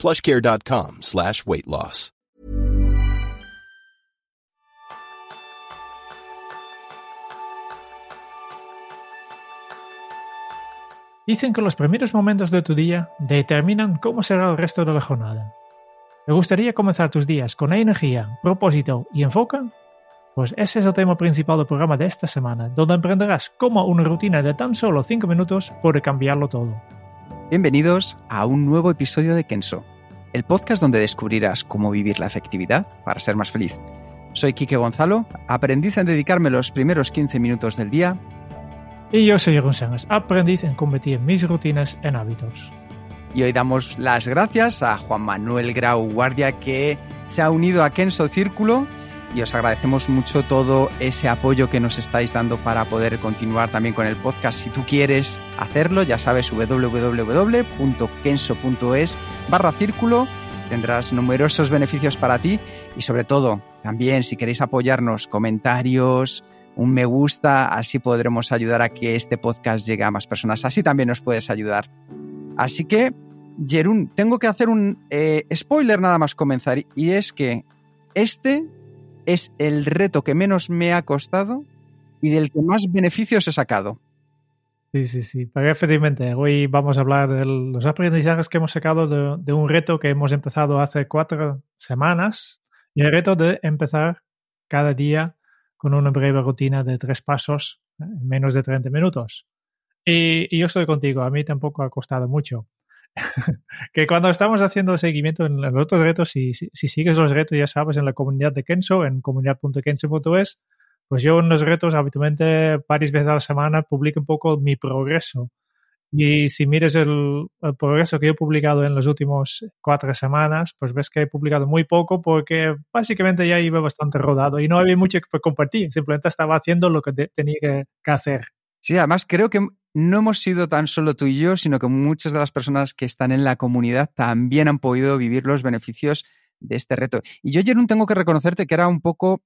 plushcare.com slash weight. Dicen que los primeros momentos de tu día determinan cómo será el resto de la jornada. ¿Te gustaría comenzar tus días con energía, propósito y enfoque? Pues ese es el tema principal del programa de esta semana, donde aprenderás cómo una rutina de tan solo 5 minutos puede cambiarlo todo. Bienvenidos a un nuevo episodio de Kenso, el podcast donde descubrirás cómo vivir la efectividad para ser más feliz. Soy Quique Gonzalo, aprendiz en dedicarme los primeros 15 minutos del día. Y yo soy Jeroen Sánchez, aprendiz en convertir mis rutinas en hábitos. Y hoy damos las gracias a Juan Manuel Grau Guardia que se ha unido a Kenso Círculo y os agradecemos mucho todo ese apoyo que nos estáis dando para poder continuar también con el podcast. Si tú quieres hacerlo, ya sabes, www.kenso.es barra círculo. Tendrás numerosos beneficios para ti y sobre todo, también si queréis apoyarnos, comentarios, un me gusta, así podremos ayudar a que este podcast llegue a más personas. Así también nos puedes ayudar. Así que, Jerún, tengo que hacer un eh, spoiler nada más comenzar, y es que este es el reto que menos me ha costado y del que más beneficios he sacado. Sí, sí, sí. Efectivamente, hoy vamos a hablar de los aprendizajes que hemos sacado de, de, un reto que hemos empezado hace cuatro semanas y el reto de empezar cada día con una breve rutina de tres pasos en menos de 30 minutos. Y, y, yo estoy contigo, a mí tampoco ha costado mucho. que cuando estamos haciendo seguimiento en los otros retos, si, si, si, sigues los retos, ya sabes, en la comunidad de Kenso, en comunidad.kenso.es, pues yo en los retos habitualmente varias veces a la semana publico un poco mi progreso. Y si mires el, el, progreso que he publicado en las últimas cuatro semanas, pues ves que he publicado muy poco porque básicamente ya iba bastante rodado y no había mucho que compartir. Simplemente estaba haciendo lo que te, tenía que, que hacer. Sí, además creo que no hemos sido tan solo tú y yo, sino que muchas de las personas que están en la comunidad también han podido vivir los beneficios de este reto. Y yo, Jerón, tengo que reconocerte que era un poco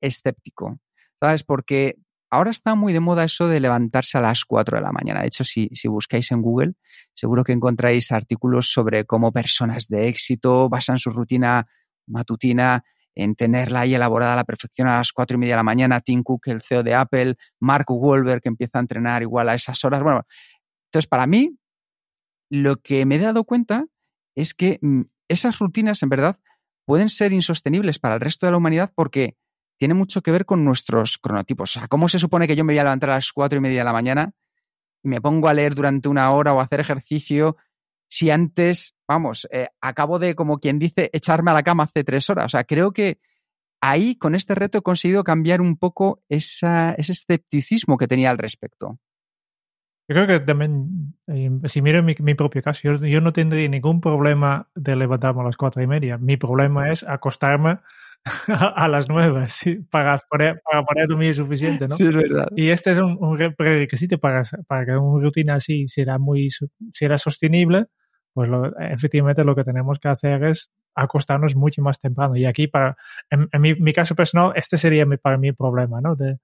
escéptico, ¿sabes? Porque ahora está muy de moda eso de levantarse a las 4 de la mañana. De hecho, si, si buscáis en Google, seguro que encontráis artículos sobre cómo personas de éxito basan su rutina matutina en tenerla ahí elaborada a la perfección a las cuatro y media de la mañana, Tim Cook, el CEO de Apple, Mark Wahlberg, que empieza a entrenar igual a esas horas. Bueno, entonces para mí, lo que me he dado cuenta es que mm, esas rutinas, en verdad, pueden ser insostenibles para el resto de la humanidad porque tiene mucho que ver con nuestros cronotipos. O sea, ¿cómo se supone que yo me voy a levantar a las cuatro y media de la mañana y me pongo a leer durante una hora o a hacer ejercicio si antes, vamos, eh, acabo de, como quien dice, echarme a la cama hace tres horas. O sea, creo que ahí con este reto he conseguido cambiar un poco esa, ese escepticismo que tenía al respecto. Yo creo que también, eh, si miro mi, mi propio caso, yo, yo, no tendría ningún problema de levantarme a las cuatro y media. Mi problema es acostarme a las nueve sí, para, poner, para poner dormir suficiente, ¿no? Sí, es verdad. Y este es un, un prerequisito para, para que una rutina así será muy será sostenible, pues lo, efectivamente lo que tenemos que hacer es acostarnos mucho más temprano. Y aquí, para, en, en mi, mi, caso personal, este sería mi, para mí el problema, ¿no? De,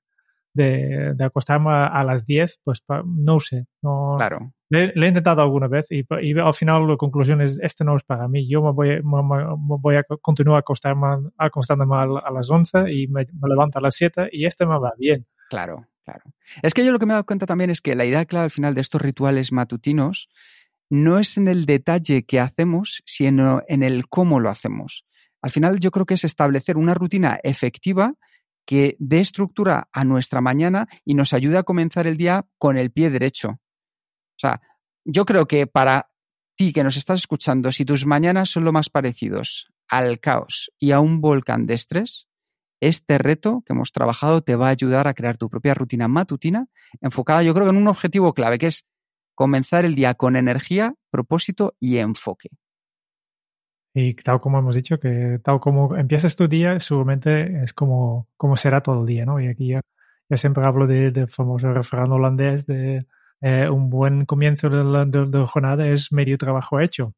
de, de acostarme a, a, las 10, pues no sé. No, claro. Le, le, he intentado alguna vez y, y, al final la conclusión es, este no es para mí. Yo me voy, me, me voy a continuar acostarme, acostándome a, a las 11 y me, me, levanto a las 7 y este me va bien. Claro, claro. Es que yo lo que me he dado cuenta también es que la idea clave al final de estos rituales matutinos no es en el detalle que hacemos, sino en el cómo lo hacemos. Al final yo creo que es establecer una rutina efectiva que dé estructura a nuestra mañana y nos ayude a comenzar el día con el pie derecho. O sea, yo creo que para ti que nos estás escuchando, si tus mañanas son lo más parecidos al caos y a un volcán de estrés, este reto que hemos trabajado te va a ayudar a crear tu propia rutina matutina enfocada, yo creo en un objetivo clave, que es comenzar el día con energía, propósito y enfoque. Y tal como hemos dicho, que tal como empiezas tu día, seguramente es como, como será todo el día, ¿no? Y aquí ya, ya siempre hablo del de famoso refrán holandés de eh, un buen comienzo de la, de la, jornada es medio trabajo hecho.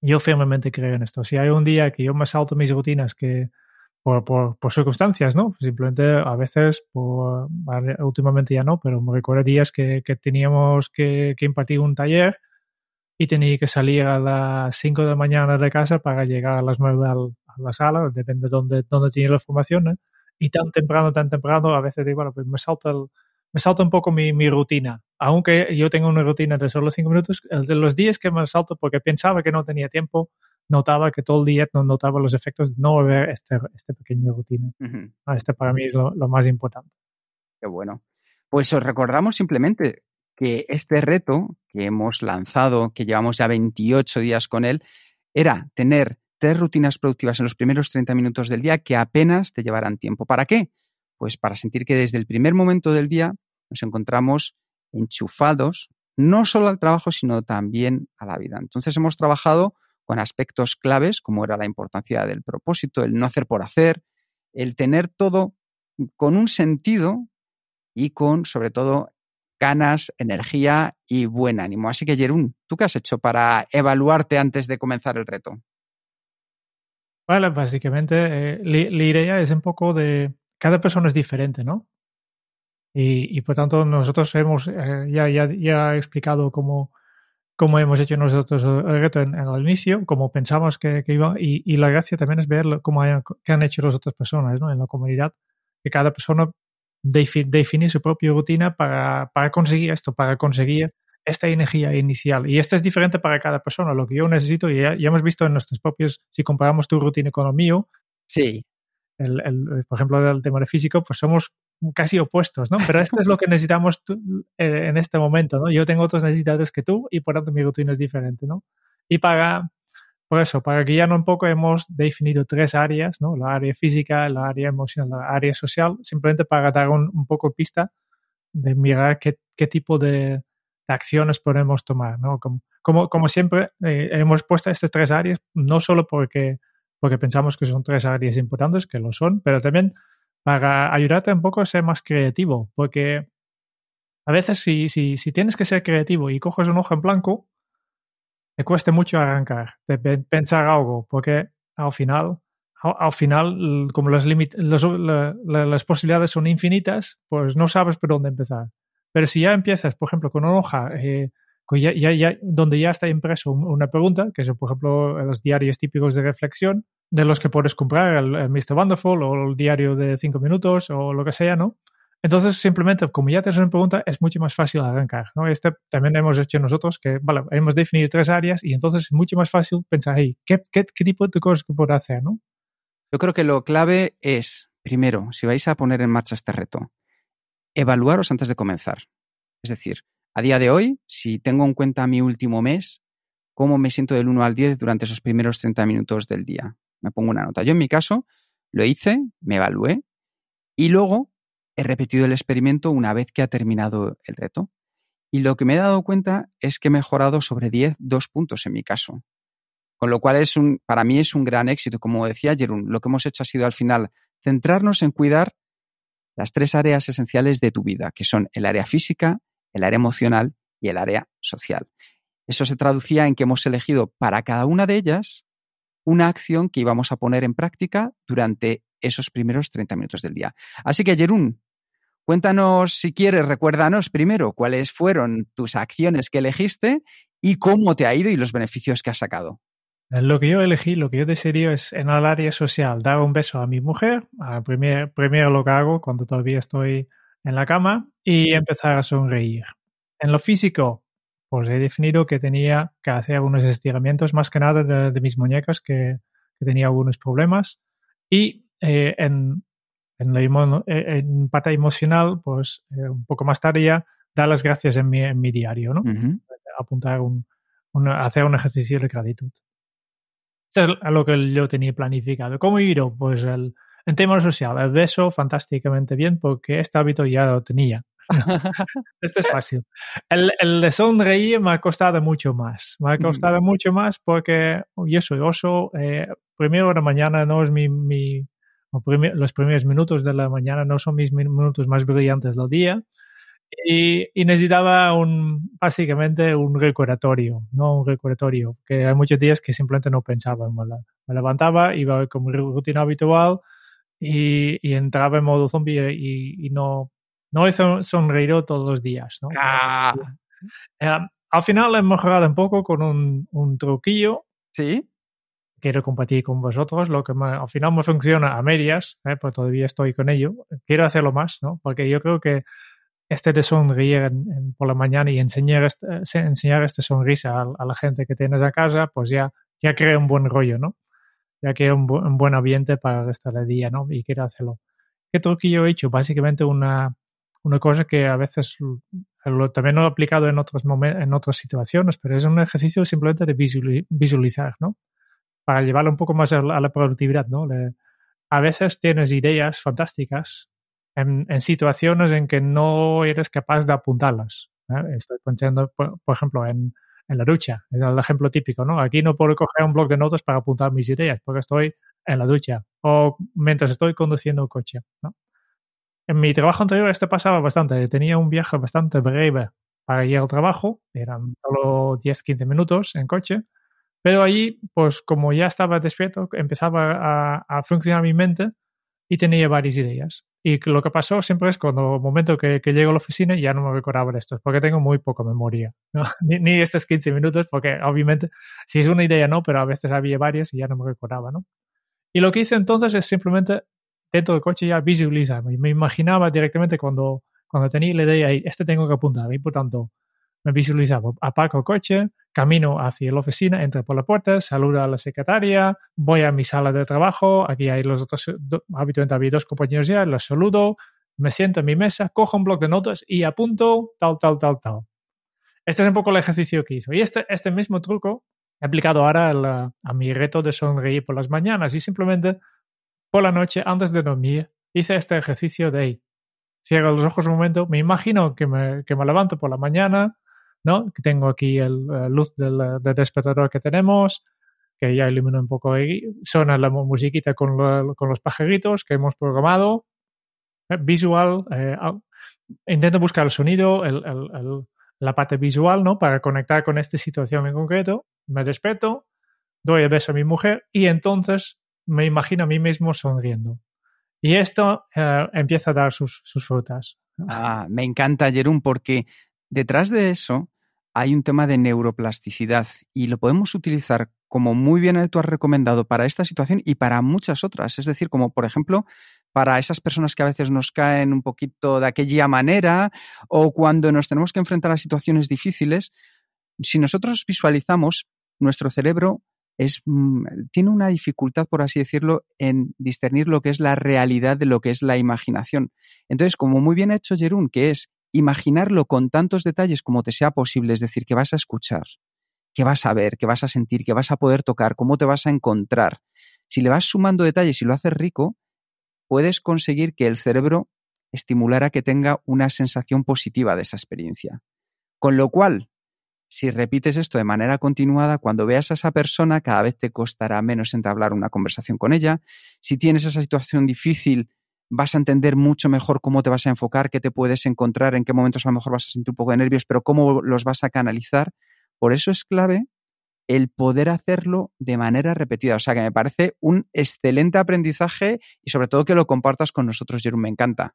Yo firmemente creo en esto. Si hay un día que yo me salto mis rutinas que por, por, por circunstancias, ¿no? Simplemente a veces, por, últimamente ya no, pero me recuerdo días que, que teníamos que, que impartir un taller y tenía que salir a las 5 de la mañana de casa para llegar a las 9 al, a la sala, depende de dónde, dónde tiene la formación. ¿eh? Y tan temprano, tan temprano, a veces digo, bueno, pues me salta, el, me salta un poco mi, mi, rutina. Aunque yo tengo una rutina de solo 5 minutos, el de los días que me salto porque pensaba que no tenía tiempo, notaba que todo el día no notaba los efectos de no ver este, este pequeño rutina. Uh -huh. Este para mí es lo, lo más importante. Qué bueno. Pues os recordamos simplemente que este reto que hemos lanzado, que llevamos ya 28 días con él, era tener tres rutinas productivas en los primeros 30 minutos del día que apenas te llevaran tiempo. ¿Para qué? Pues para sentir que desde el primer momento del día nos encontramos enchufados no solo al trabajo, sino también a la vida. Entonces hemos trabajado con aspectos claves como era la importancia del propósito, el no hacer por hacer, el tener todo con un sentido y con, sobre todo, ganas, energía y buen ánimo. Así que, Jerún, ¿tú qué has hecho para evaluarte antes de comenzar el reto? Vale, básicamente eh, la idea es un poco de cada persona es diferente, ¿no? Y, por tanto nosotros hemos eh, ya, ya, ya he explicado cómo, cómo hemos hecho nosotros el reto en, en el inicio, cómo pensamos que, que iba y, y, la gracia también es ver cómo hay, qué han hecho las otras personas ¿no? en la comunidad, que cada persona definir su propia rutina para, para conseguir esto, para conseguir esta energía inicial. Y esto es diferente para cada persona. Lo que yo necesito, y ya, ya hemos visto en nuestros propios, si comparamos tu rutina con el mío, sí. El, el, por ejemplo, el tema de físico, pues somos casi opuestos, ¿no? Pero esto es lo que necesitamos tú, eh, en este momento, ¿no? Yo tengo otras necesidades que tú y por tanto mi rutina es diferente, ¿no? Y para, por eso, para guiarnos un poco, hemos definido tres áreas, ¿no? La área física, la área emocional, la área social, simplemente para dar un, un poco pista de mirar qué, qué tipo de, de, acciones podemos tomar, ¿no? Como, como, como siempre, eh, hemos puesto estas tres áreas, no solo porque, porque pensamos que son tres áreas importantes, que lo son, pero también para ayudarte un poco a ser más creativo, porque a veces si, si, si tienes que ser creativo y coges un ojo en blanco, me cuesta mucho arrancar, de pensar algo, porque al final, al, final como las, limit, los, la, la, las posibilidades son infinitas, pues no sabes por dónde empezar. Pero si ya empiezas, por ejemplo, con una hoja eh, ya, ya, ya, donde ya está impreso una pregunta, que son, por ejemplo, los diarios típicos de reflexión, de los que puedes comprar, el, el Mr. Wonderful o el diario de cinco minutos o lo que sea, ¿no? Entonces, simplemente, como ya tienes una pregunta, es mucho más fácil arrancar. ¿no? Este también hemos hecho nosotros, que vale, hemos definido tres áreas y entonces es mucho más fácil pensar, hey, ¿qué, qué, qué tipo de cosas que puedo hacer? ¿no? Yo creo que lo clave es, primero, si vais a poner en marcha este reto, evaluaros antes de comenzar. Es decir, a día de hoy, si tengo en cuenta mi último mes, cómo me siento del 1 al 10 durante esos primeros 30 minutos del día. Me pongo una nota. Yo en mi caso lo hice, me evalué y luego he repetido el experimento una vez que ha terminado el reto. Y lo que me he dado cuenta es que he mejorado sobre 10, dos puntos en mi caso. Con lo cual es un, para mí es un gran éxito. Como decía Jerún, lo que hemos hecho ha sido al final centrarnos en cuidar las tres áreas esenciales de tu vida, que son el área física, el área emocional y el área social. Eso se traducía en que hemos elegido para cada una de ellas una acción que íbamos a poner en práctica durante esos primeros 30 minutos del día. Así que, Jerún, cuéntanos, si quieres, recuérdanos primero cuáles fueron tus acciones que elegiste y cómo te ha ido y los beneficios que has sacado. Lo que yo elegí, lo que yo decidí es en el área social dar un beso a mi mujer, a primer, primero lo que hago cuando todavía estoy en la cama y empezar a sonreír. En lo físico, pues he definido que tenía que hacer algunos estiramientos, más que nada de, de mis muñecas, que, que, tenía algunos problemas. Y eh, en, en, la, en, parte emocional, pues eh, un poco más tarde ya, dar las gracias en mi, en mi diario, ¿no? Uh -huh. Apuntar un, un, hacer un ejercicio de gratitud. Eso es lo que yo tenía planificado. ¿Cómo ir? Pues el, en tema social, el beso fantásticamente bien porque este hábito ya lo tenía. Este es fácil. El, el, de sonreír me ha costado mucho más. Me ha costado mucho más porque yo soy oso. Eh, primero de la mañana no es mi... mi los primeros minutos de la mañana no son mis minutos más brillantes del día. Y, y, necesitaba un, básicamente un recordatorio, no un recordatorio, que hay muchos días que simplemente no pensaba. Me, me levantaba, iba como rutina habitual y, y, entraba en modo zombie y, y no, no he sonreído todos los días. ¿no? Ah. Eh, al final he mejorado un poco con un, un truquillo. Sí. Quiero compartir con vosotros lo que me, al final me funciona a medias, ¿eh? pero todavía estoy con ello. Quiero hacerlo más, ¿no? Porque yo creo que este de sonreír en, en, por la mañana y enseñar, este, enseñar esta sonrisa a, a, la gente que tienes a casa, pues ya, ya crea un buen rollo, ¿no? Ya crea un, bu un buen ambiente para el resto del día, ¿no? Y quiero hacerlo. ¿Qué truquillo he hecho? Básicamente una, una cosa que a veces también lo he aplicado en, otros en otras situaciones, pero es un ejercicio simplemente de visualizar, ¿no? Para llevarlo un poco más a la, productividad, ¿no? A veces tienes ideas fantásticas en, situaciones en que no eres capaz de apuntarlas. ¿eh? Estoy pensando, por, por ejemplo, en, en, la ducha, es el ejemplo típico, ¿no? Aquí no puedo coger un blog de notas para apuntar mis ideas porque estoy en la ducha o mientras estoy conduciendo un coche, ¿no? En mi trabajo anterior esto pasaba bastante. Tenía un viaje bastante breve para ir al trabajo. Eran solo 10-15 minutos en coche. Pero allí, pues como ya estaba despierto, empezaba a, a, funcionar mi mente y tenía varias ideas. Y lo que pasó siempre es cuando el momento que, que llego a la oficina ya no me recordaba de esto, porque tengo muy poca memoria. ¿no? Ni, ni, estos 15 minutos, porque obviamente si es una idea no, pero a veces había varias y ya no me recordaba. ¿no? Y lo que hice entonces es simplemente dentro del coche ya visualiza. Me imaginaba directamente cuando, cuando tenía la idea este tengo que apuntar. Y por tanto, me visualizaba, aparco el coche, camino hacia la oficina, entro por la puerta, saludo a la secretaria, voy a mi sala de trabajo, aquí hay los otros, habitualmente había dos compañeros ya, los saludo, me siento en mi mesa, cojo un bloc de notas y apunto tal, tal, tal, tal. Este es un poco el ejercicio que hizo. Y este, este mismo truco he aplicado ahora la, a mi reto de sonreír por las mañanas y simplemente por la noche, antes de dormir, hice este ejercicio de ahí. Cierro los ojos un momento, me imagino que me, que me levanto por la mañana, ¿no? Que tengo aquí la luz del, despertador que tenemos, que ya ilumina un poco ahí. Suena la musiquita con, lo, con los pajaritos que hemos programado. Eh, visual. Eh, intento buscar el sonido, la parte visual, ¿no? Para conectar con esta situación en concreto. Me despierto, doy el beso a mi mujer y entonces me imagino a mí mismo sonriendo. Y esto eh, empieza a dar sus, sus frutas. Ah, me encanta, Jerón, porque detrás de eso hay un tema de neuroplasticidad y lo podemos utilizar como muy bien tú has recomendado para esta situación y para muchas otras. Es decir, como por ejemplo para esas personas que a veces nos caen un poquito de aquella manera o cuando nos tenemos que enfrentar a situaciones difíciles, si nosotros visualizamos, nuestro cerebro es, mm, tiene una dificultad, por así decirlo, en discernir lo que es la realidad de lo que es la imaginación. Entonces, como muy bien ha hecho Jerún, que es imaginarlo con tantos detalles como te sea posible, es decir, que vas a escuchar, que vas a ver, que vas a sentir, que vas a poder tocar, cómo te vas a encontrar. Si le vas sumando detalles y lo haces rico, puedes conseguir que el cerebro estimulara que tenga una sensación positiva de esa experiencia. Con lo cual, si repites esto de manera continuada, cuando veas a esa persona, cada vez te costará menos entablar una conversación con ella. Si tienes esa situación difícil, vas a entender mucho mejor cómo te vas a enfocar, qué te puedes encontrar, en qué momentos a lo mejor vas a sentir un poco de nervios, pero cómo los vas a canalizar. Por eso es clave el poder hacerlo de manera repetida. O sea que me parece un excelente aprendizaje y sobre todo que lo compartas con nosotros, Jerome. Me encanta.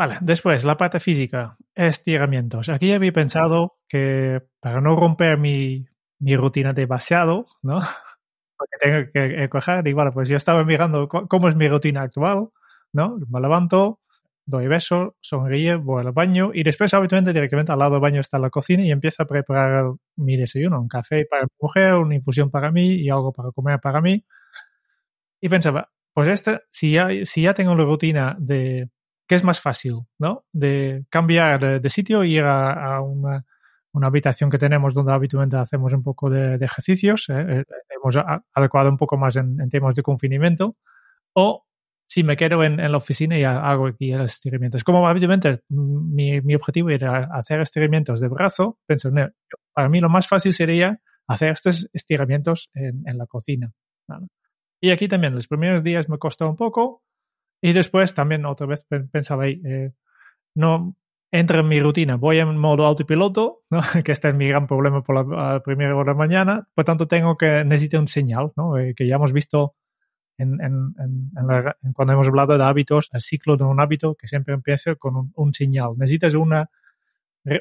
Vale, después la parte física, estiramientos. Aquí había pensado que para no romper mi, mi rutina de vaciado, ¿no? Porque tengo que coger, y vale, pues yo estaba mirando cómo es mi rutina actual, ¿no? Me levanto, doy beso, sonríe, voy al baño y después habitualmente directamente al lado del baño está la cocina y empiezo a preparar mi desayuno, un café para mi mujer, una infusión para mí y algo para comer para mí. Y pensaba, pues este, si ya, si ya tengo la rutina de ¿qué es más fácil? ¿no? De cambiar de, de sitio y ir a, a una, una, habitación que tenemos donde habitualmente hacemos un poco de, de ejercicios, ¿eh? hemos adecuado un poco más en, en, temas de confinamiento, o si me quedo en, la oficina y hago aquí los estiramientos. Como obviamente mi, mi objetivo era hacer estiramientos de brazo, pensé, para mí lo más fácil sería hacer estos estiramientos en, en la cocina. Y aquí también, los primeros días me costó un poco y después también otra vez pensaba, eh, no entro en mi rutina, voy en modo autopiloto, ¿no? que este es mi gran problema por la, primera hora de la mañana, por tanto tengo que, necesito un señal, ¿no? Eh, que ya hemos visto cuando hemos hablado de hábitos, el ciclo de un hábito que siempre empieza con un, señal. Necesitas una,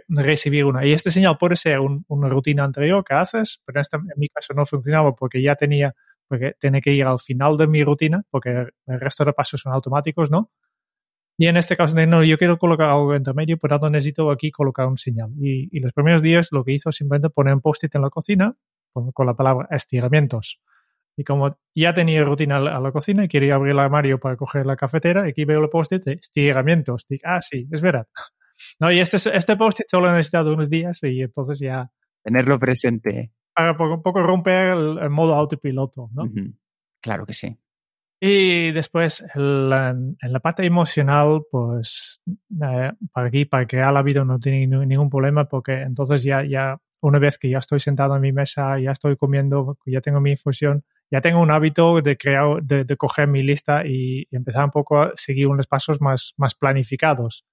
recibir una. Y este señal puede ser una rutina anterior que haces, pero este, en mi caso no funcionaba porque ya tenía, porque tenía que ir al final de mi rutina, porque el resto de pasos son automáticos, ¿no? Y en este caso, no, yo quiero colocar algo intermedio, por tanto necesito aquí colocar un señal. Y, y los primeros días lo que hizo simplemente poner un post-it en la cocina con la palabra estiramientos. Y como ya tenía rutina a la cocina y quería abrir el armario para coger la cafetera, aquí veo el post-it de estiramientos. ah, sí, es verdad. No, y este, este post-it solo he necesitado unos días y entonces ya... Tenerlo presente. Para un poco romper el, modo autopiloto, ¿no? Claro que sí. Y después, en la, parte emocional, pues eh, para aquí, para crear la vida no tiene ningún problema porque entonces ya, ya, una vez que ya estoy sentado en mi mesa, ya estoy comiendo, ya tengo mi infusión, ya tengo un hábito de crear, de, de coger mi lista y, empezar un poco a seguir unos pasos más, más planificados.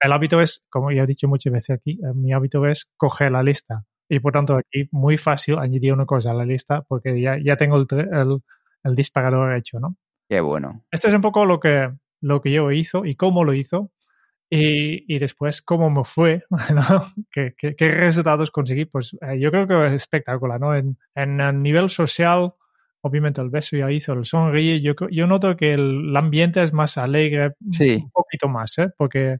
El hábito es, como ya he dicho muchas veces aquí, eh, mi hábito es coger la lista. Y por tanto, aquí muy fácil añadir una cosa a la lista porque ya, ya tengo el, el, el disparador hecho, ¿no? Qué bueno. Este es un poco lo que, lo que yo hizo y cómo lo hizo. Y, y después cómo me fue, ¿no? ¿Qué, qué, resultados conseguí? Pues eh, yo creo que es espectacular, ¿no? En, en el nivel social, obviamente el beso ya hizo el sonríe. Yo, yo noto que el, ambiente es más alegre, un poquito más, ¿eh? Porque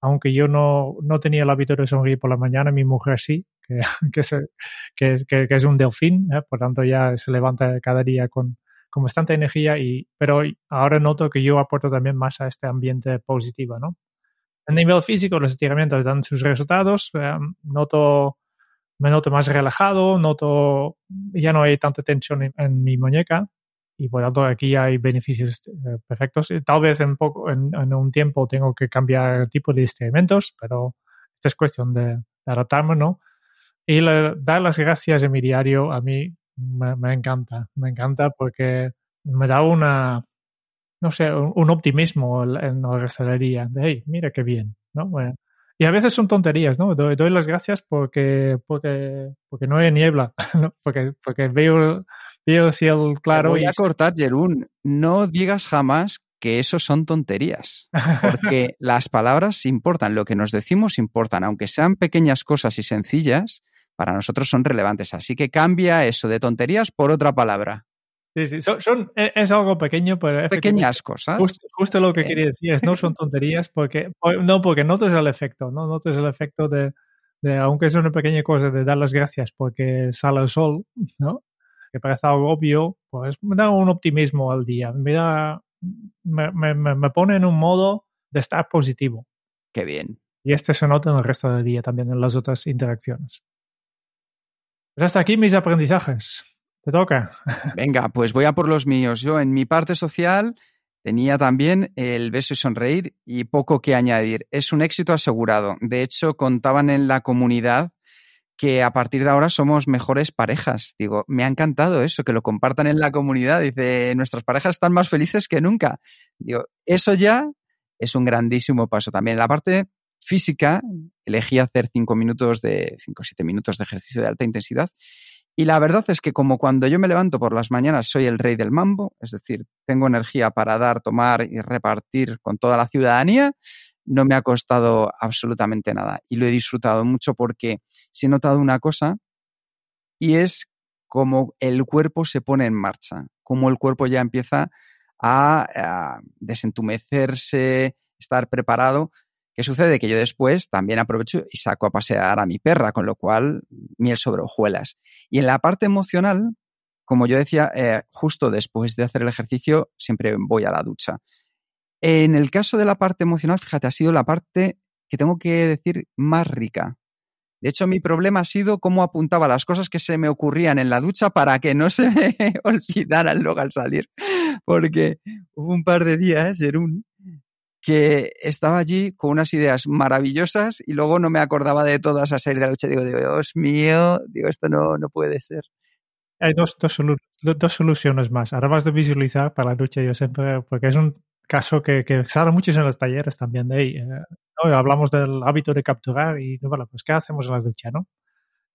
aunque yo no, no tenía el hábito de sonreír por la mañana, mi mujer sí, que, que, se, que, que, es un delfín, ¿eh? por tanto ya se levanta cada día con, con bastante energía, y, pero ahora noto que yo aporto también más a este ambiente positivo, ¿no? A nivel físico, los estiramientos dan sus resultados. Eh, noto, me noto más relajado, noto, ya no hay tanta tensión en, mi muñeca y por tanto aquí hay beneficios eh, perfectos. Tal vez en, poco, en, un tiempo tengo que cambiar el tipo de estiramientos, pero esta es cuestión de, adaptarme, ¿no? Y dar las gracias en mi diario a mí me, encanta, me encanta porque me da una, no sé, un, optimismo en la restaurería. De, hey, mira qué bien, ¿no? y a veces son tonterías, ¿no? Doy, doy, las gracias porque, porque, porque no hay niebla, porque, porque veo, veo el cielo claro. voy a cortar, Jerún. No digas jamás que eso son tonterías, porque las palabras importan, lo que nos decimos importan, aunque sean pequeñas cosas y sencillas, para nosotros son relevantes. Así que cambia eso de tonterías por otra palabra. Sí, sí, son, e, es algo pequeño, pero... Pequeñas cosas. Justo, lo que eh. quería decir es, no son tonterías, porque no porque notas el efecto, ¿no? Notas el efecto de, de, aunque es una pequeña cosa, de dar las gracias porque sale el sol, ¿no? Que parece algo obvio, pues me da un optimismo al día, me, da, me, me, me pone en un modo de estar positivo. Qué bien. Y este se nota en el resto del día también, en las otras interacciones. Pues hasta aquí mis aprendizajes. Te toca. Venga, pues voy a por los míos. Yo en mi parte social tenía también el beso y sonreír y poco que añadir. Es un éxito asegurado. De hecho, contaban en la comunidad que a partir de ahora somos mejores parejas. Digo, me ha encantado eso, que lo compartan en la comunidad. Dice, nuestras parejas están más felices que nunca. Digo, eso ya es un grandísimo paso. También en la parte física, elegí hacer 5 minutos de 5 o 7 minutos de ejercicio de alta intensidad. Y la verdad es que como cuando yo me levanto por las mañanas soy el rey del mambo, es decir, tengo energía para dar, tomar y repartir con toda la ciudadanía, no me ha costado absolutamente nada. Y lo he disfrutado mucho porque si he notado una cosa y es como el cuerpo se pone en marcha, como el cuerpo ya empieza a, a desentumecerse, estar preparado ¿Qué sucede? Que yo después también aprovecho y saco a pasear a mi perra, con lo cual miel sobre hojuelas. Y en la parte emocional, como yo decía, eh, justo después de hacer el ejercicio, siempre voy a la ducha. En el caso de la parte emocional, fíjate, ha sido la parte que tengo que decir más rica. De hecho, mi problema ha sido cómo apuntaba las cosas que se me ocurrían en la ducha para que no se me olvidaran luego al salir. Porque hubo un par de días, Jerún, que estaba allí con unas ideas maravillosas y luego no me acordaba de todas a salir de la ducha. Digo, Dios mío, digo, esto no, no puede ser. Hay dos, dos, dos soluciones más. Además de visualizar para la ducha, yo siempre, porque es un caso que, que sale mucho en los talleres también de ahí. Eh, hablamos del hábito de capturar y, bueno, pues ¿qué hacemos en la ducha, no?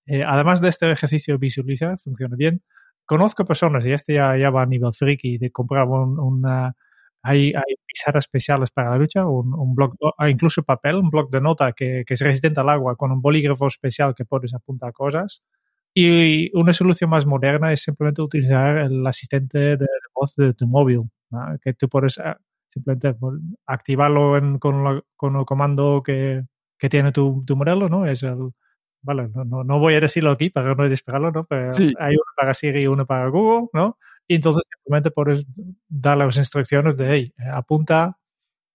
Eh, además de este ejercicio visualizar, funciona bien. Conozco personas, y este ya, ya va a nivel friki, de comprar un, una... Hay, hay pizarras especiales para la ducha, un, un blog, incluso papel, un blog de nota que, que, es resistente al agua con un bolígrafo especial que puedes apuntar cosas. Y una solución más moderna es simplemente utilizar el asistente de, voz de tu móvil, que tú puedes ah, simplemente activarlo con, con, el comando que, que tiene tu, tu, modelo, ¿no? Es el, vale, no, no, voy a decirlo aquí para no despegarlo, ¿no? Pero hay uno para Siri y uno para Google, ¿no? Y entonces simplemente puedes darle las instrucciones de, hey, apunta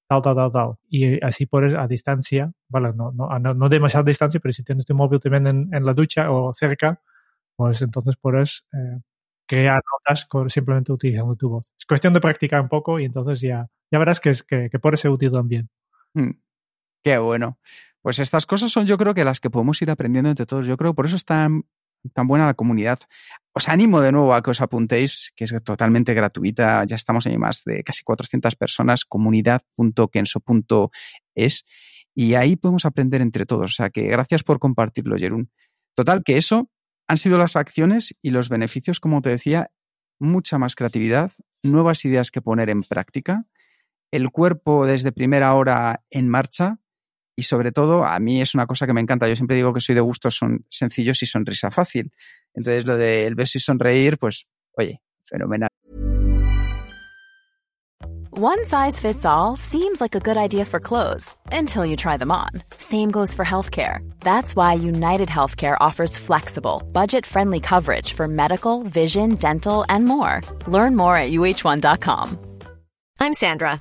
tal, tal, tal, tal. Y así puedes a distancia, vale, no, no, no, demasiada distancia, pero si tienes tu móvil también en, en la ducha o cerca, pues entonces puedes eh, crear notas simplemente utilizando tu voz. Es cuestión de practicar un poco y entonces ya, ya verás que, es, que, que puede ser útil también. Mm, qué bueno. Pues estas cosas son yo creo que las que podemos ir aprendiendo entre todos. Yo creo por eso es tan, tan buena la comunidad. Os animo de nuevo a que os apuntéis, que es totalmente gratuita. Ya estamos en más de casi 400 personas, comunidad.kenso.es. Y ahí podemos aprender entre todos. O sea que gracias por compartirlo, Jerún. Total, que eso han sido las acciones y los beneficios, como te decía, mucha más creatividad, nuevas ideas que poner en práctica, el cuerpo desde primera hora en marcha y sobre todo, a mí es una cosa que me encanta. Yo siempre digo que soy de gustos son sencillos y sonrisa fácil. Entonces, lo del beso y sonreír, pues, oye, fenomenal. One size fits all seems like a good idea for clothes until you try them on. Same goes for healthcare. That's why United Healthcare offers flexible, budget friendly coverage for medical, vision, dental, and more. Learn more at uh1.com. I'm Sandra,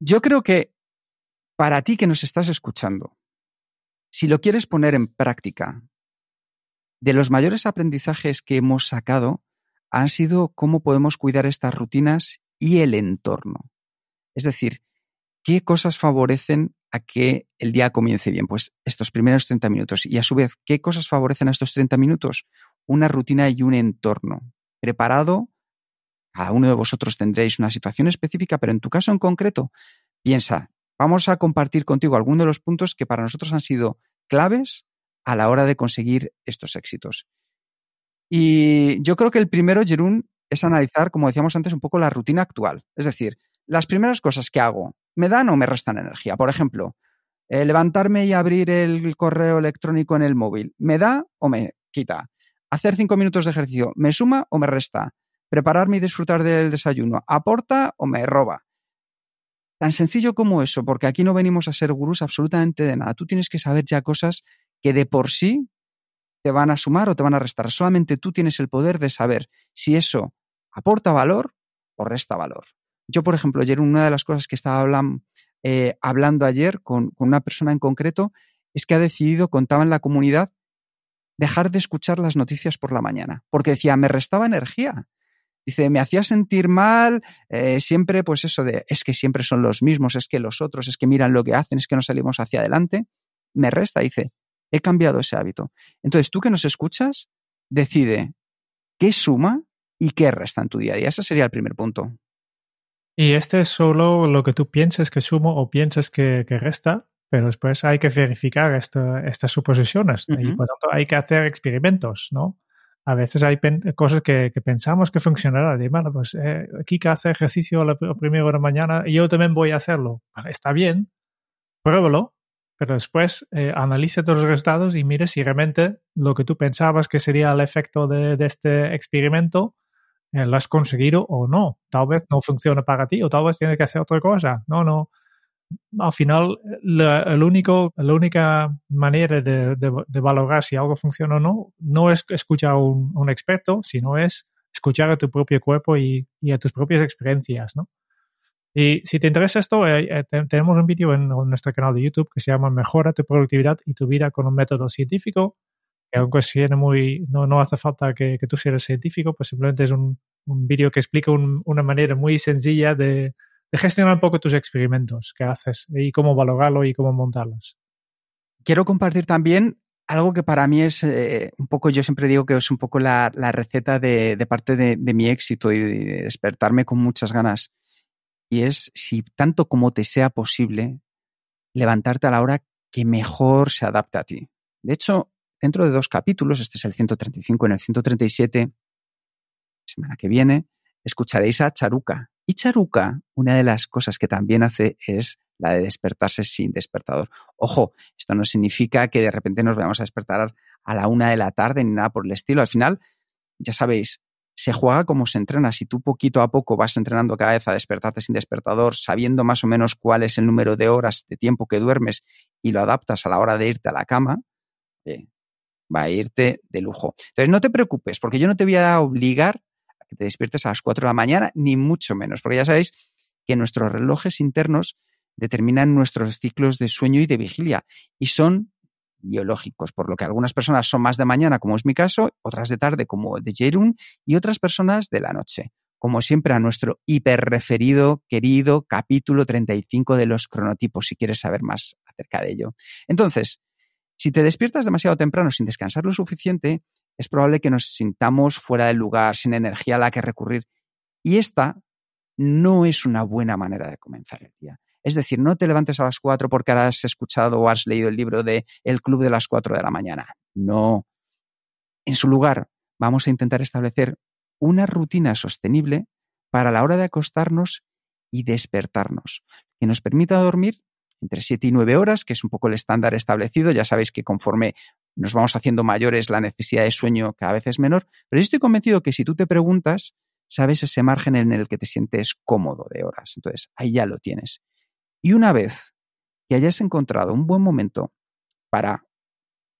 Yo creo que para ti que nos estás escuchando, si lo quieres poner en práctica, de los mayores aprendizajes que hemos sacado han sido cómo podemos cuidar estas rutinas y el entorno. Es decir, ¿qué cosas favorecen a que el día comience bien? Pues estos primeros 30 minutos. Y a su vez, ¿qué cosas favorecen a estos 30 minutos? Una rutina y un entorno preparado. Cada uno de vosotros tendréis una situación específica, pero en tu caso en concreto, piensa, vamos a compartir contigo algunos de los puntos que para nosotros han sido claves a la hora de conseguir estos éxitos. Y yo creo que el primero, Jerún, es analizar, como decíamos antes, un poco la rutina actual. Es decir, las primeras cosas que hago, ¿me dan o me restan energía? Por ejemplo, eh, levantarme y abrir el correo electrónico en el móvil, ¿me da o me quita? Hacer cinco minutos de ejercicio, ¿me suma o me resta? Prepararme y disfrutar del desayuno, ¿aporta o me roba? Tan sencillo como eso, porque aquí no venimos a ser gurús absolutamente de nada. Tú tienes que saber ya cosas que de por sí te van a sumar o te van a restar. Solamente tú tienes el poder de saber si eso aporta valor o resta valor. Yo, por ejemplo, ayer una de las cosas que estaba eh, hablando ayer con, con una persona en concreto es que ha decidido, contaba en la comunidad, dejar de escuchar las noticias por la mañana, porque decía, me restaba energía. Dice, me hacía sentir mal, eh, siempre, pues eso de, es que siempre son los mismos, es que los otros, es que miran lo que hacen, es que no salimos hacia adelante. Me resta, dice, he cambiado ese hábito. Entonces, tú que nos escuchas, decide qué suma y qué resta en tu día a día. Ese sería el primer punto. Y este es solo lo que tú pienses que sumo o pienses que, resta, pero después hay que verificar estas suposiciones y por tanto hay que hacer experimentos, ¿no? A veces hay cosas que, pensamos que funcionarán. Y bueno, pues eh, que hace ejercicio a la primera hora de mañana y yo también voy a hacerlo. está bien, pruébalo pero después eh, todos los resultados y mire si realmente lo que tú pensabas que sería el efecto de, este experimento eh, lo has conseguido o no. Tal vez no funciona para ti o tal vez tienes que hacer otra cosa. No, no. Al final, la, el único, la única manera de, de, valorar si algo funciona o no no es escuchar a un, un experto, sino es escuchar a tu propio cuerpo y, y a tus propias experiencias, ¿no? Y si te interesa esto, eh, eh, tenemos un vídeo en, nuestro canal de YouTube que se llama Mejora tu productividad y tu vida con un método científico. Que aunque muy, no, no hace falta que, tú seas científico, pues simplemente es un, un vídeo que explica una manera muy sencilla de, gestionar un poco tus experimentos que haces y cómo valorarlo y cómo montarlos. Quiero compartir también algo que para mí es eh, un poco, yo siempre digo que es un poco la, receta de, parte de, de, mi éxito y de despertarme con muchas ganas y es si tanto como te sea posible levantarte a la hora que mejor se adapta a ti. De hecho, dentro de dos capítulos, este es el 135 en el 137, semana que viene, escucharéis a Charuca. Y Charuca, una de las cosas que también hace es la de despertarse sin despertador. Ojo, esto no significa que de repente nos vayamos a despertar a la una de la tarde ni nada por el estilo. Al final, ya sabéis, se juega como se entrena. Si tú poquito a poco vas entrenando cada vez a despertarte sin despertador, sabiendo más o menos cuál es el número de horas de tiempo que duermes y lo adaptas a la hora de irte a la cama, va a irte de lujo. Entonces, no te preocupes, porque yo no te voy a obligar que te despiertes a las 4 de la mañana, ni mucho menos, porque ya sabéis que nuestros relojes internos determinan nuestros ciclos de sueño y de vigilia y son biológicos, por lo que algunas personas son más de mañana, como es mi caso, otras de tarde, como de Jerun, y otras personas de la noche. Como siempre, a nuestro hiperreferido, querido capítulo 35 de los cronotipos, si quieres saber más acerca de ello. Entonces, si te despiertas demasiado temprano sin descansar lo suficiente, es probable que nos sintamos fuera del lugar, sin energía a la que recurrir. Y esta no es una buena manera de comenzar el día. Es decir, no te levantes a las 4 porque has escuchado o has leído el libro de El Club de las 4 de la mañana. No. En su lugar, vamos a intentar establecer una rutina sostenible para la hora de acostarnos y despertarnos, que nos permita dormir entre 7 y 9 horas, que es un poco el estándar establecido. Ya sabéis que conforme nos vamos haciendo mayores, la necesidad de sueño cada vez es menor, pero yo estoy convencido que si tú te preguntas, sabes ese margen en el que te sientes cómodo de horas. Entonces, ahí ya lo tienes. Y una vez que hayas encontrado un buen momento para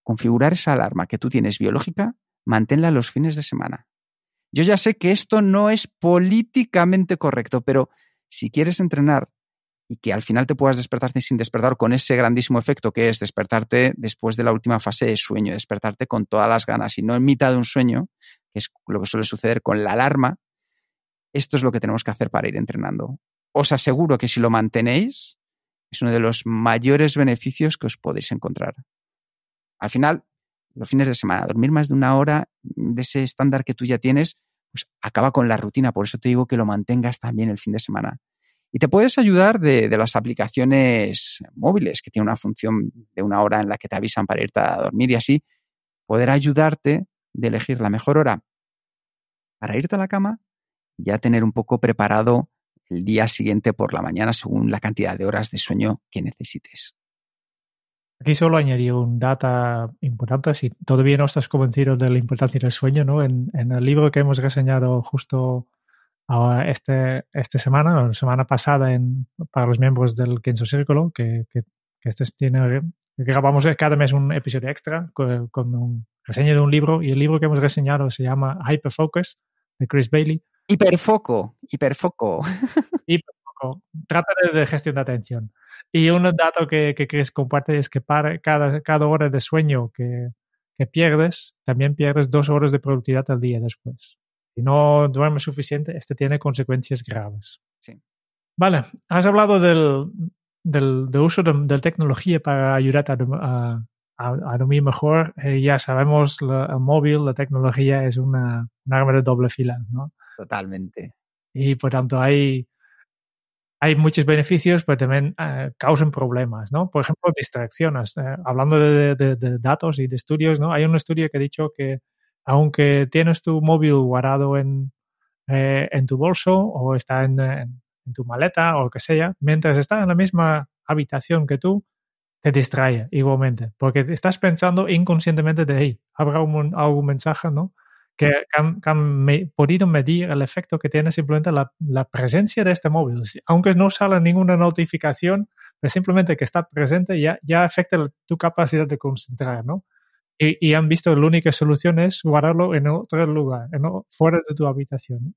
configurar esa alarma que tú tienes biológica, manténla los fines de semana. Yo ya sé que esto no es políticamente correcto, pero si quieres entrenar y que al final te puedas despertarte sin despertar con ese grandísimo efecto que es despertarte después de la última fase de sueño, despertarte con todas las ganas y no en mitad de un sueño, que es lo que suele suceder con la alarma, esto es lo que tenemos que hacer para ir entrenando os aseguro que si lo mantenéis, es uno de los mayores beneficios que os podéis encontrar. Al final, los fines de semana, dormir más de una hora de ese estándar que tú ya tienes, pues acaba con la rutina. Por eso te digo que lo mantengas también el fin de semana. Y te puedes ayudar de, las aplicaciones móviles, que tienen una función de una hora en la que te avisan para irte a dormir y así poder ayudarte de elegir la mejor hora para irte a la cama y ya tener un poco preparado el día siguiente por la mañana según la cantidad de horas de sueño que necesites. Aquí solo añadiría un data importante, si todavía no estás convencido de la importancia del sueño, ¿no? En, el libro que hemos reseñado justo este, esta semana, o la semana pasada en, para los miembros del Quinto Círculo, que, que, este tiene, grabamos cada mes un episodio extra con, con un reseña de un libro, y el libro que hemos reseñado se llama Hyperfocus, de Chris Bailey, Hiperfoco, hiperfoco. Hiperfoco. Trata de, gestión de atención. Y un dato que, que Chris comparte es que para cada, cada hora de sueño que, que pierdes, también pierdes dos horas de productividad al día después. Si no duermes suficiente, este tiene consecuencias graves. Sí. Vale, has hablado del, del, uso de, la tecnología para ayudarte a, a, dormir mejor. Eh, ya sabemos, el móvil, la tecnología es una, una arma de doble fila, ¿no? Totalmente. Y por tanto hay, hay muchos beneficios, pero también eh, causan problemas, ¿no? Por ejemplo, distracciones. Eh, hablando de, datos y de estudios, ¿no? Hay un estudio que ha dicho que aunque tienes tu móvil guardado en, eh, en tu bolso o está en, en, tu maleta o lo que sea, mientras está en la misma habitación que tú, te distrae igualmente, porque estás pensando inconscientemente de ahí, habrá un, algún mensaje, ¿no? Que han, han podido medir el efecto que tiene simplemente la, la, presencia de este móvil. Aunque no sale ninguna notificación, simplemente que está presente ya, ya afecta tu capacidad de concentrar, ¿no? Y, y, han visto que la única solución es guardarlo en otro lugar, en, fuera de tu habitación.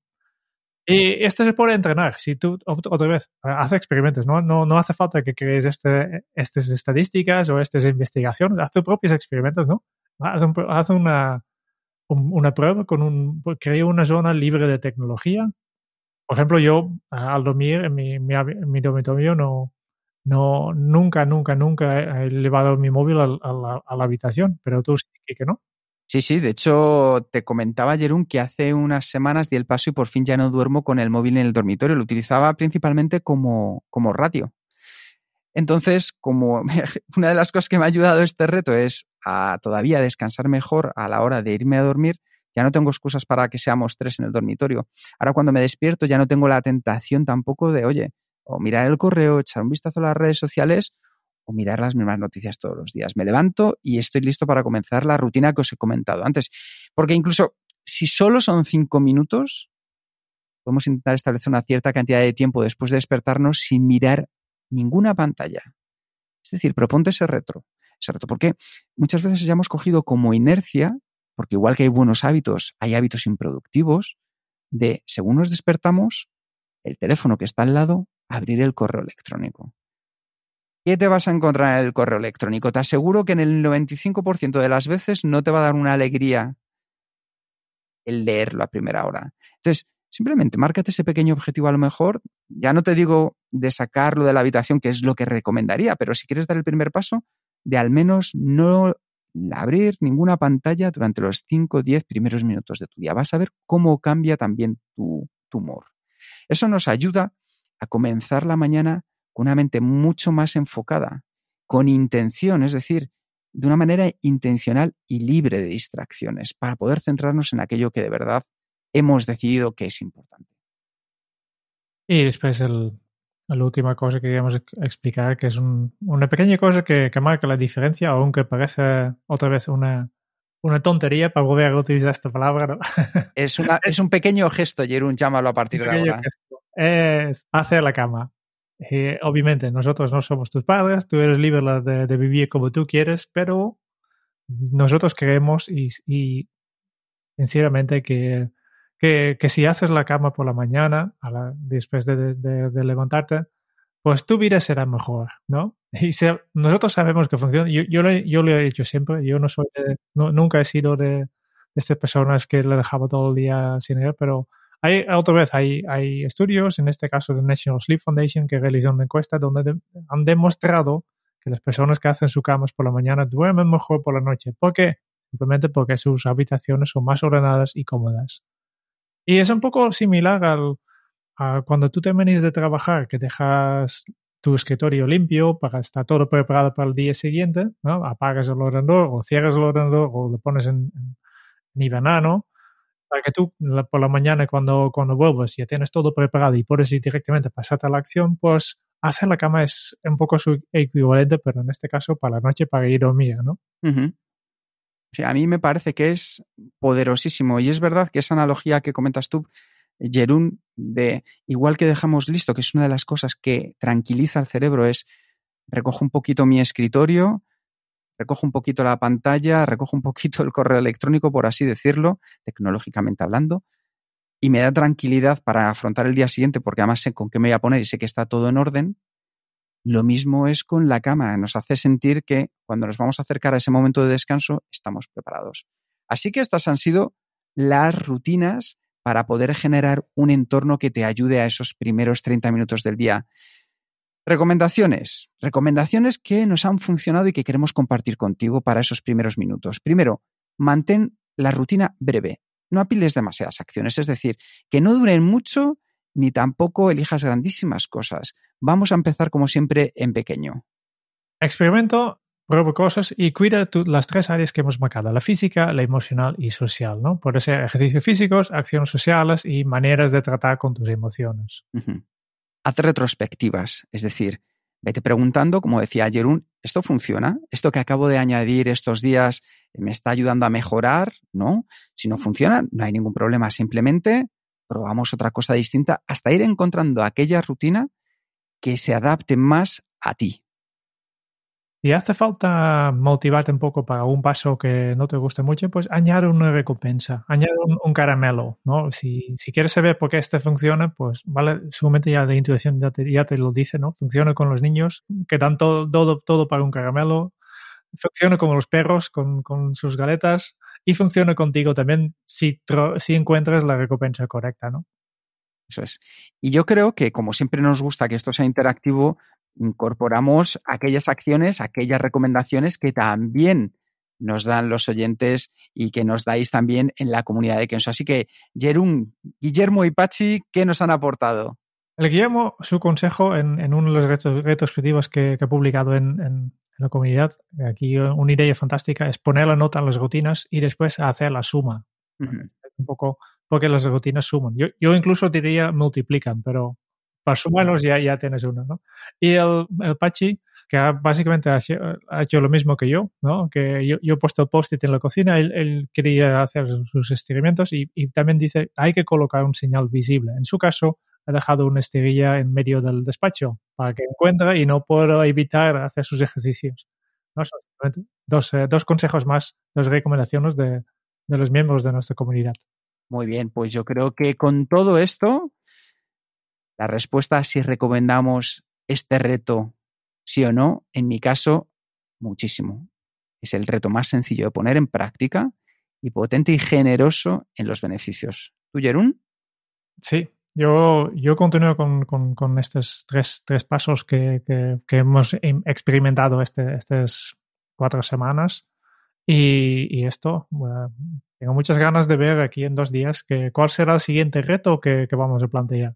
Y esto se puede entrenar. Si tú, otra vez, hace experimentos, ¿no? No, no hace falta que crees este, estas estadísticas o estas investigaciones. Haz tus propios experimentos, ¿no? Haz, haz una, una prueba con un. Crea una zona libre de tecnología. Por ejemplo, yo al dormir en mi, mi, mi dormitorio no, no, nunca, nunca, nunca he llevado mi móvil a, la, habitación, pero tú sí que no. Sí, sí, de hecho te comentaba Jerún que hace unas semanas di el paso y por fin ya no duermo con el móvil en el dormitorio, lo utilizaba principalmente como, como radio. Entonces, como una de las cosas que me ha ayudado este reto es a todavía descansar mejor a la hora de irme a dormir, ya no tengo excusas para que seamos tres en el dormitorio. Ahora cuando me despierto ya no tengo la tentación tampoco de, oye, o mirar el correo, echar un vistazo a las redes sociales o mirar las mismas noticias todos los días. Me levanto y estoy listo para comenzar la rutina que os he comentado antes. Porque incluso si solo son cinco minutos, podemos intentar establecer una cierta cantidad de tiempo después de despertarnos sin mirar ninguna pantalla. Es decir, proponte ese reto. Ese reto, porque muchas veces ya hemos cogido como inercia, porque igual que hay buenos hábitos, hay hábitos improductivos, de según nos despertamos, el teléfono que está al lado, abrir el correo electrónico. ¿Qué te vas a encontrar en el correo electrónico? Te aseguro que en el 95% de las veces no te va a dar una alegría el leerlo a primera hora. Entonces, simplemente márcate ese pequeño objetivo a lo mejor. Ya no te digo de sacarlo de la habitación, que es lo que recomendaría, pero si quieres dar el primer paso, de al menos no abrir ninguna pantalla durante los 5 o 10 primeros minutos de tu día. Vas a ver cómo cambia también tu, tu humor. Eso nos ayuda a comenzar la mañana una mente mucho más enfocada, con intención, es decir, de una manera intencional y libre de distracciones, para poder centrarnos en aquello que de verdad hemos decidido que es importante. Y después la última cosa que queríamos explicar, que es un, una pequeña cosa que, que, marca la diferencia, aunque parece otra vez una, una tontería para volver a utilizar esta palabra. ¿no? Es, una, es un pequeño gesto, Jerún, llámalo a partir de ahora. Gesto. Es hacer la cama. Obviamente, nosotros no somos tus padres, tú eres libre de, vivir como tú quieres, pero nosotros creemos y, sinceramente que, que, si haces la cama por la mañana, después de, levantarte, pues tu vida será mejor, ¿no? Y nosotros sabemos que funciona. Yo, yo, lo, he hecho siempre. Yo no soy nunca he sido de, estas personas que le dejaba todo el día sin ir, pero hay, otra vez, hay, hay estudios, en este caso de National Sleep Foundation, que realizan una encuesta donde de, han demostrado que las personas que hacen sus camas por la mañana duermen mejor por la noche. ¿Por qué? Simplemente porque sus habitaciones son más ordenadas y cómodas. Y es un poco similar al, a cuando tú terminas de trabajar, que dejas tu escritorio limpio para estar todo preparado para el día siguiente, ¿no? apagas el ordenador o cierras el ordenador o lo pones en, en, en banano para que tú por la mañana cuando, cuando vuelvas ya tienes todo preparado y puedes ir directamente pasarte a la acción, pues hacer la cama es un poco su equivalente, pero en este caso para la noche para ir a dormir, ¿no? Sí, a mí me parece que es poderosísimo y es verdad que esa analogía que comentas tú, Jerún, de igual que dejamos listo, que es una de las cosas que tranquiliza al cerebro, es recojo un poquito mi escritorio, recojo un poquito la pantalla, recojo un poquito el correo electrónico, por así decirlo, tecnológicamente hablando, y me da tranquilidad para afrontar el día siguiente, porque además sé con qué me voy a poner y sé que está todo en orden. Lo mismo es con la cama, nos hace sentir que cuando nos vamos a acercar a ese momento de descanso estamos preparados. Así que estas han sido las rutinas para poder generar un entorno que te ayude a esos primeros 30 minutos del día. Recomendaciones. Recomendaciones que nos han funcionado y que queremos compartir contigo para esos primeros minutos. Primero, mantén la rutina breve. No apiles demasiadas acciones, es decir, que no duren mucho ni tampoco elijas grandísimas cosas. Vamos a empezar como siempre en pequeño. Experimento, prueba cosas y cuida las tres áreas que hemos marcado, la física, la emocional y social, ¿no? Puede ser ejercicios físicos, acciones sociales y maneras de tratar con tus emociones. Uh -huh haz retrospectivas, es decir, Vete preguntando, como decía Jerún, ¿esto funciona? ¿Esto que acabo de añadir estos días me está ayudando a mejorar? ¿No? Si no funciona, no hay ningún problema. Simplemente probamos otra cosa distinta hasta ir encontrando aquella rutina que se adapte más a ti. Si hace falta motivarte un poco para un paso que no te guste mucho, pues añade una recompensa, añade un, caramelo, ¿no? Si, si, quieres saber por qué este funciona, pues vale, seguramente ya de intuición ya te, lo dice, ¿no? Funciona con los niños que dan todo, todo, todo para un caramelo, funciona como los perros con, con sus galetas y funciona contigo también si, si encuentras la recompensa correcta, ¿no? Eso es. Y yo creo que como siempre nos gusta que esto sea interactivo, incorporamos aquellas acciones, aquellas recomendaciones que también nos dan los oyentes y que nos dais también en la comunidad de Kenso. Así que, Jerún, Guillermo y Pachi, ¿qué nos han aportado? El Guillermo, su consejo en, uno de los retos, retrospectivos que, que, he publicado en, la comunidad, aquí una idea fantástica es poner la nota en las rutinas y después hacer la suma. Un poco porque las rutinas suman. Yo, yo incluso diría multiplican, pero para sumarlos ya, ya tienes uno, ¿no? Y el, el Pachi, que básicamente ha hecho, lo mismo que yo, ¿no? Que yo, yo he puesto el post-it en la cocina, él, quería hacer sus estiramientos y, y, también dice, hay que colocar un señal visible. En su caso, ha dejado una esterilla en medio del despacho para que encuentre y no pueda evitar hacer sus ejercicios. ¿no? Dos, eh, dos consejos más, dos recomendaciones de, de los miembros de nuestra comunidad. Muy bien, pues yo creo que con todo esto la respuesta si recomendamos este reto, sí o no, en mi caso, muchísimo. Es el reto más sencillo de poner en práctica y potente y generoso en los beneficios. ¿Tú, Jerún? Sí, yo, yo continúo con, estos tres, tres pasos que, hemos experimentado este, estas cuatro semanas. Y, esto, tengo muchas ganas de ver aquí en dos días que, cuál será el siguiente reto que, vamos a plantear.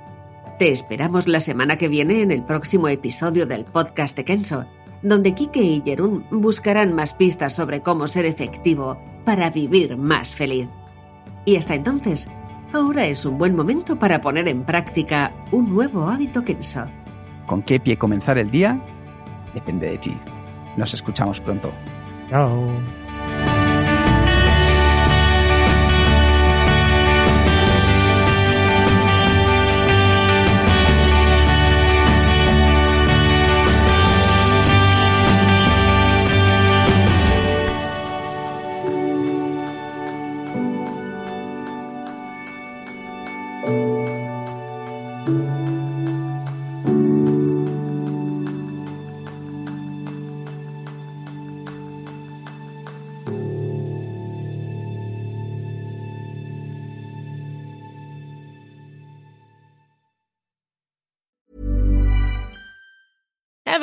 Te esperamos la semana que viene en el próximo episodio del podcast de Kenso, donde Kike y Jerún buscarán más pistas sobre cómo ser efectivo para vivir más feliz. Y hasta entonces, ahora es un buen momento para poner en práctica un nuevo hábito Kenso. ¿Con qué pie comenzar el día? Depende de ti. Nos escuchamos pronto. Chao.